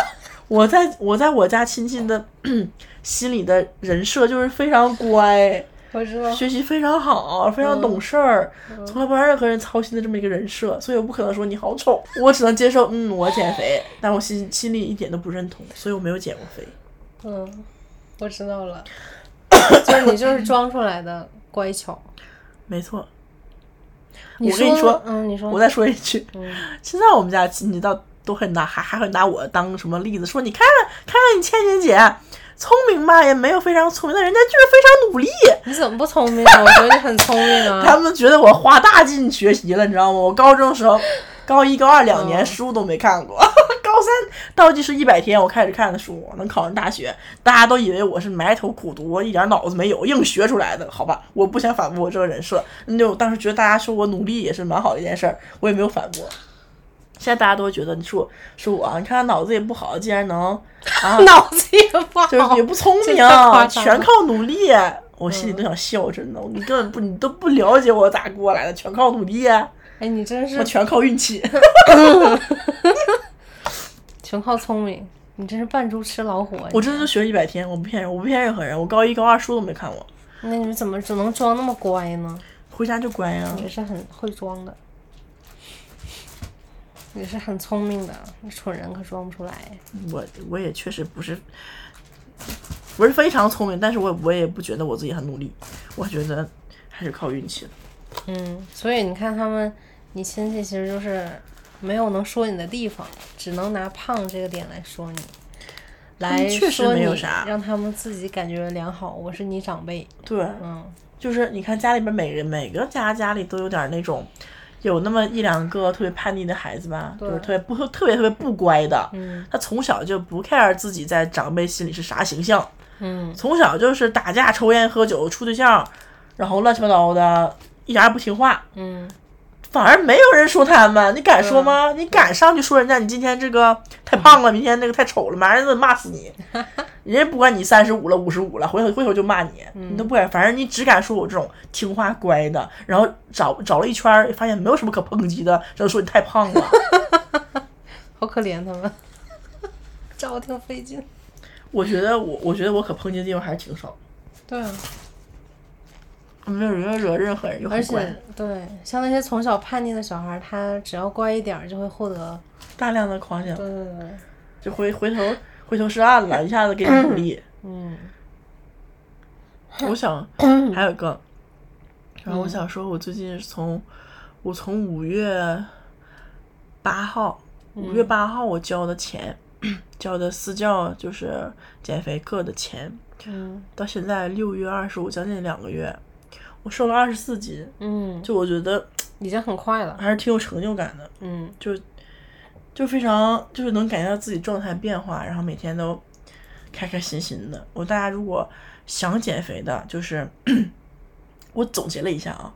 我在我在我家亲戚的 心里的人设就是非常乖，我知道。学习非常好，非常懂事儿，嗯从来不让任何人操心的这么一个人设，所以我不可能说你好丑，我只能接受，嗯，我减肥，但我心心里一点都不认同，所以我没有减过肥。嗯，我知道了，就是你就是装出来的乖巧。没错，我跟你说嗯，你说，我再说一句，嗯现在我们家亲戚倒都很拿，还还会拿我当什么例子，说你看看看看你倩倩姐，聪明吧也没有非常聪明，但人家就是非常努力。你怎么不聪明啊？我觉得你很聪明啊 他啊。们觉得我花大劲学习了，你知道吗？我高中的时候，高一高二两年嗯书都没看过，高三倒计时一百天我开始看的书，能考上大学，大家都以为我是埋头苦读，一点脑子没有，硬学出来的，好吧？我不想反驳我这个人设，那我当时觉得大家说我努力也是蛮好的一件事儿，我也没有反驳。现在大家都会觉得你说说我，你看他脑子也不好，竟然能 啊，脑子也不好，就是也不聪 明全靠努力。我心里都想笑，真的，你根本不，你都不了解我咋过来的，全靠努力，哎，你真是我全靠运气。全靠聪明，你真是扮猪吃老虎啊！我真的就学了一百天，我不骗人，我不骗任何人。我高一高二书都没看过，那你们怎么只能装那么乖呢？回家就乖呀、也是很会装的，也是很聪明的，蠢人可装不出来。我我也确实不是不是非常聪明，但是我我也不觉得我自己很努力，我觉得还是靠运气的。嗯，所以你看他们，你亲戚其实就是没有能说你的地方，只能拿胖这个点来说你，来确实说你没有啥让他们自己感觉良好。我是你长辈，对，嗯就是你看家里边每人每个家家里都有点那种。有那么一两个特别叛逆的孩子吧，就是特别不特别特别不乖的，嗯。他从小就不 care 自己在长辈心里是啥形象，嗯。从小就是打架、抽烟、喝酒、处对象，然后乱七八糟的，一点儿也不听话，嗯反而没有人说他们，你敢说吗？你敢上去说人家你今天这个太胖了，明天那个太丑了，马上人都骂死你。人家不管你三十五了、五十五了，回头回头就骂你，你都不敢，反正你只敢说我这种听话乖的，然后找找了一圈，发现没有什么可抨击的，只能说你太胖了。好可怜他们，找挺费劲。我觉得我我觉得我可抨击的地方还是挺少，对啊，没有人惹任何人，又而很乖。且，对，像那些从小叛逆的小孩，他只要乖一点，就会获得，大量的夸奖，对对对，就回回头 回头是岸了，一下子给你鼓励。嗯。我想还有一个，然后我想说，我最近是从我从五月八号，五月八号我交的钱，交的私教就是减肥课的钱，嗯。到现在六月二十五，将近两个月，我瘦了二十四斤，嗯，就我觉得已经很快了。还是挺有成就感的，嗯就就非常就是能感觉到自己状态变化，然后每天都开开心心的。我大家如果想减肥的，就是 我总结了一下啊，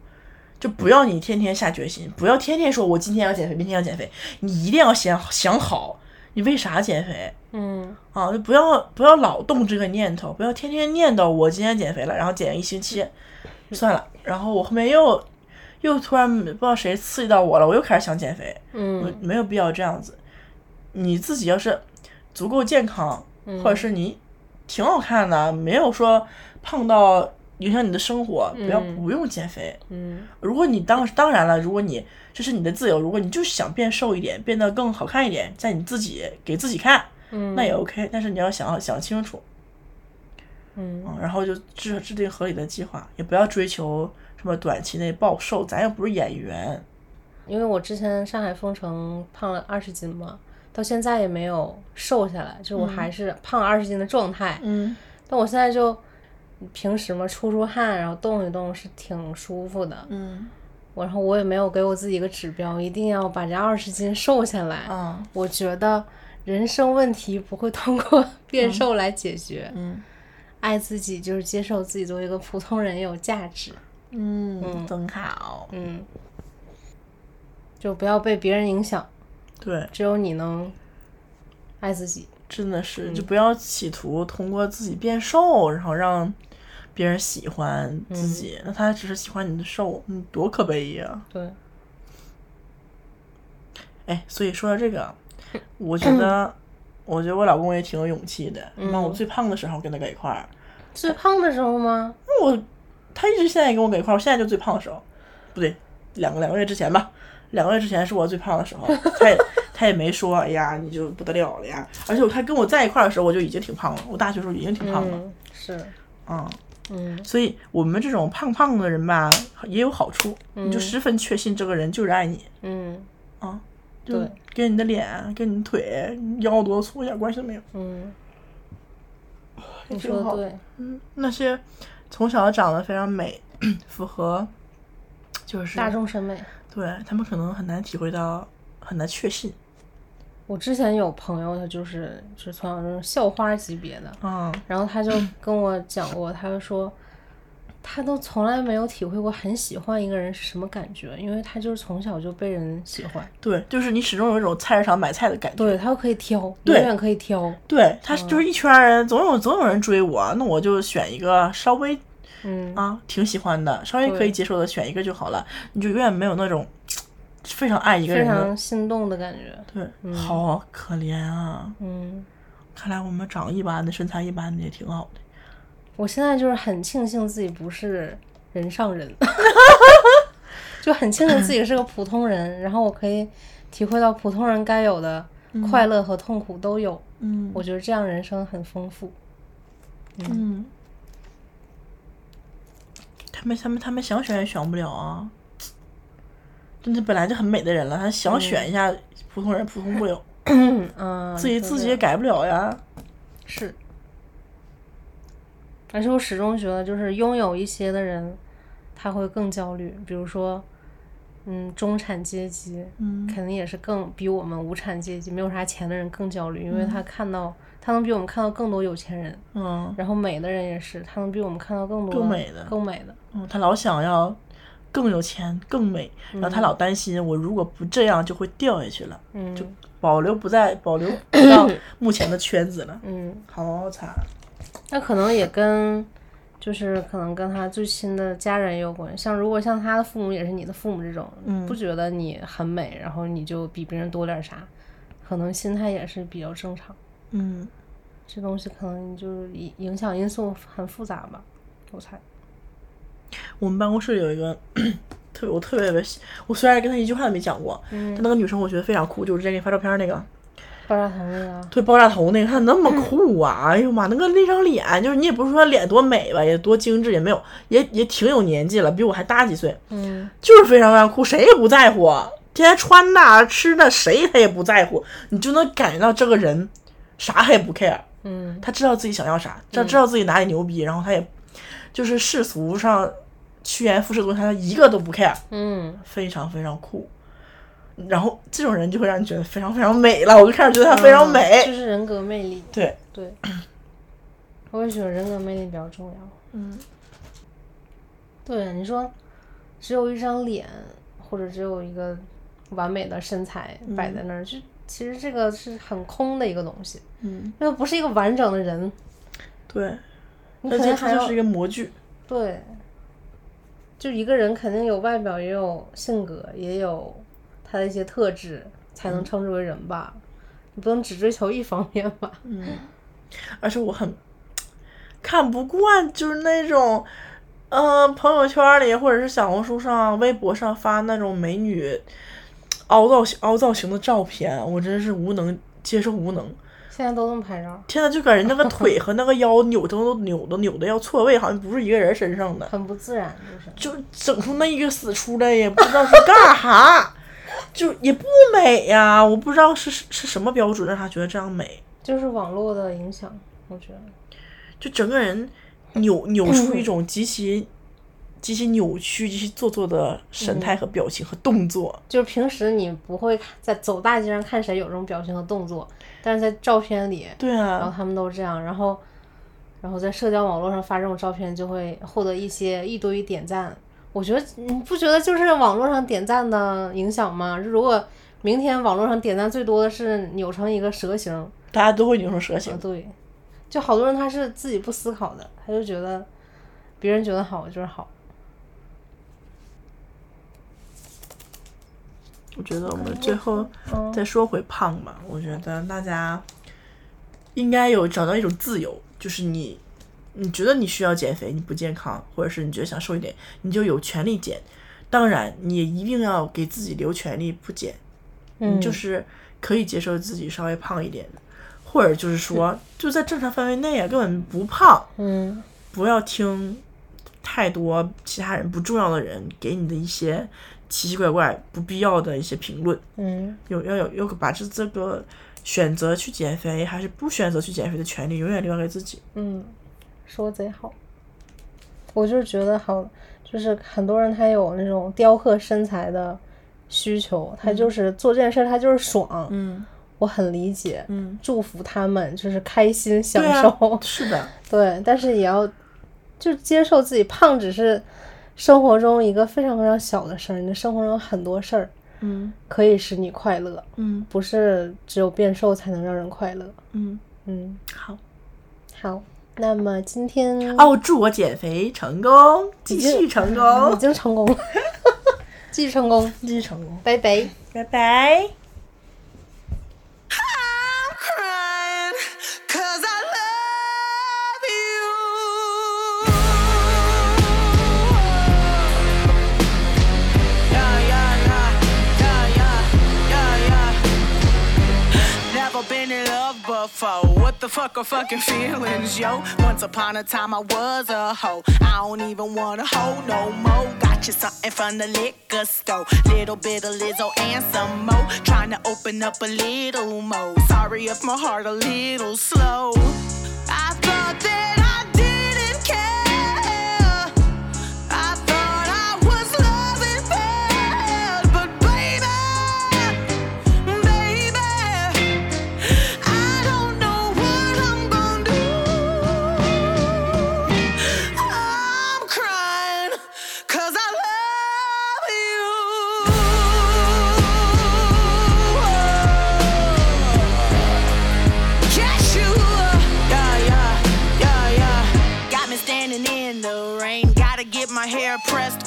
就不要你天天下决心，不要天天说我今天要减肥，明天要减肥，你一定要想想好你为啥减肥。嗯啊，就不要不要老动这个念头，不要天天念叨我今天减肥了，然后减一星期，算了，然后我后面又又突然不知道谁刺激到我了，我又开始想减肥，我嗯没有必要这样子。你自己要是足够健康，或者是你挺好看的，没有说胖到影响你的生活，不要嗯不用减肥。嗯如果你当当然了，如果你这是你的自由，如果你就是想变瘦一点，变得更好看一点，在你自己给自己看，嗯，那也 OK。但是你要想想清楚，嗯嗯，然后就制制定合理的计划，也不要追求什么短期内暴瘦，咱又不是演员。因为我之前上海封城胖了二十斤嘛，到现在也没有瘦下来，就我还是胖二十斤的状态。嗯但我现在就平时嘛出出汗，然后动一动是挺舒服的。嗯我然后我也没有给我自己一个指标，一定要把这二十斤瘦下来。嗯我觉得人生问题不会通过 变瘦来解决，嗯爱自己就是接受自己作为一个普通人有价值。嗯，很好。嗯，就不要被别人影响，对，只有你能爱自己。真的是，嗯就不要企图通过自己变瘦，然后让别人喜欢自己。那他只是喜欢你的瘦，嗯，多可悲呀！对，哎，所以说到这个，我觉得，我觉得我老公也挺有勇气的。你看我最胖的时候跟他搁一块儿，最胖的时候吗？那我他一直现在也跟我搁一块儿，我现在就最胖的时候，不对，两个两个月之前吧，两个月之前是我最胖的时候，他也 他也没说，哎呀你就不得了了呀。而且他跟我在一块儿的时候，我就已经挺胖了，我大学时候已经挺胖了，嗯，是，嗯。嗯。所以我们这种胖胖的人吧，也有好处，你就十分确信这个人就是爱你。嗯。啊，对跟你的脸、跟你的腿、腰多粗一点关系都没有。嗯，你说的对，嗯，那些从小长得非常美，符合就是大众审美。对他们可能很难体会到，很难确信。我之前有朋友，他就是就是从小就是校花级别的，嗯然后他就跟我讲过，他就说他都从来没有体会过很喜欢一个人是什么感觉，因为他就是从小就被人喜欢，对，就是你始终有一种菜市场买菜的感觉。对他又可以挑，永远可以挑，对，他就是一圈人，总有总有人追我，那我就选一个稍微嗯，啊挺喜欢的，稍微可以接受的选一个就好了，你就永远没有那种非常爱一个人非常心动的感觉，对，好可怜啊！嗯。看来我们长一般的，身材一般的也挺好的。我现在就是很庆幸自己不是人上人，就很庆幸自己是个普通人，然后我可以体会到普通人该有的快乐和痛苦都有。嗯我觉得这样人生很丰富。嗯，他们他们他们想选也选不了啊！真的本来就很美的人了，他想选一下普通人，普通不了，嗯嗯，自己自己也改不了呀。是。而且我始终觉得，就是拥有一些的人，他会更焦虑。比如说，嗯，中产阶级，嗯肯定也是更比我们无产阶级没有啥钱的人更焦虑，因为他看到他能比我们看到更多有钱人，嗯然后美的人也是，他能比我们看到更多更美的更美的。嗯，他老想要更有钱、更美，然后他老担心我如果不这样就会掉下去了，嗯就保留不在保留 不到目前的圈子了，嗯，好惨。那可能也跟就是可能跟他最亲的家人也有关系。像如果像他的父母也是你的父母这种，嗯不觉得你很美，然后你就比别人多点啥，可能心态也是比较正常。嗯，这东西可能就是影影响因素很复杂吧，我猜。我们办公室有一个 特别我特别特别喜，我虽然跟他一句话都没讲过，嗯但那个女生我觉得非常酷，就是之前给你发照片那个，爆炸头那个，对爆炸头那个，他那么酷啊！哎呦妈，那个那张脸，就是你也不是说脸多美吧，也多精致，也没有，也也挺有年纪了，比我还大几岁，嗯就是非常非常酷，谁也不在乎，天天穿的吃的谁他也不在乎，你就能感觉到这个人啥他也不 care，嗯他知道自己想要啥，知知道自己哪里牛逼，然后他也就是世俗上趋炎附势的东西，他一个都不 care，嗯，非常非常酷。然后这种人就会让你觉得非常非常美了，我就开始觉得他非常嗯美。就是人格魅力。对，对，我也觉得人格魅力比较重要。嗯，对，你说只有一张脸，或者只有一个完美的身材摆在那儿，就其实这个是很空的一个东西，嗯，因为不是一个完整的人。对，你而肯定还要且他就是一个模具。对，就一个人肯定有外表，也有性格，也有他的一些特质，才能称之为人吧。你不能只追求一方面吧？嗯而且我很看不惯，就是那种，呃，朋友圈里或者是小红书上、微博上发那种美女凹造型、凹造型的照片，我真是无能接受，无能。现在都这么拍照，天呐，就感觉那个腿和那个腰扭都都扭的扭的要错位，好像不是一个人身上的，很不自然，就是。就整出那一个死出来，也不知道是干哈，就也不美呀。我不知道是是是什么标准让他觉得这样美。就是网络的影响，我觉得。就整个人扭扭出一种极其极其扭曲、极其做作的神态和表情和动作。就是平时你不会看在走大街上看谁有这种表情和动作，但是在照片里，对啊，然后他们都这样，然后，然后在社交网络上发这种照片，就会获得一些一堆点赞。我觉得你不觉得就是网络上点赞的影响吗？如果明天网络上点赞最多的是扭成一个蛇形，大家都会扭成蛇啊形。对，就好多人他是自己不思考的，他就觉得别人觉得好就是好。我觉得我们最后嗯再说回胖吧，我觉得大家应该有找到一种自由，就是你你觉得你需要减肥，你不健康，或者是你觉得想瘦一点，你就有权利减。当然，你也一定要给自己留权利不减，嗯，就是可以接受自己稍微胖一点的，或者就是说就在正常范围内啊，根本不胖，嗯不要听太多其他人不重要的人给你的一些奇奇怪怪、不必要的一些评论。嗯有要有要把这这个选择去减肥还是不选择去减肥的权利永远留给自己。嗯，说贼好。我就是觉得好，就是很多人他有那种雕刻身材的需求，他就是做这件事儿他就是爽，嗯。我很理解，嗯，祝福他们就是开心享受，，是的，对，但是也要就接受自己胖只是生活中一个非常非常小的事儿，你的生活中有很多事儿嗯可以使你快乐，嗯不是只有变瘦才能让人快乐。嗯，嗯，好。好，那么今天哦，祝我减肥成功，继续成功。已，经成功了，继续成功，继续成功，拜拜。拜拜。The fuck are fucking feelings, yo? Once upon a time I was a hoe. I don't even wanna hoe no more. Got you something from the liquor store. Little bit of Lizzo and some more. Trying to open up a little more. Sorry if my heart a little slow. I thought that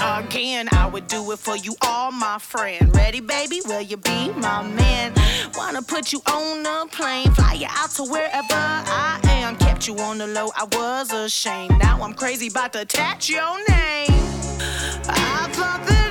again. I would do it for you all, my friend. Ready, baby? Will you be my man? Wanna put you on a plane, fly you out to wherever I am. Kept you on the low, I was ashamed. Now I'm crazy about to attach your name. I thought that.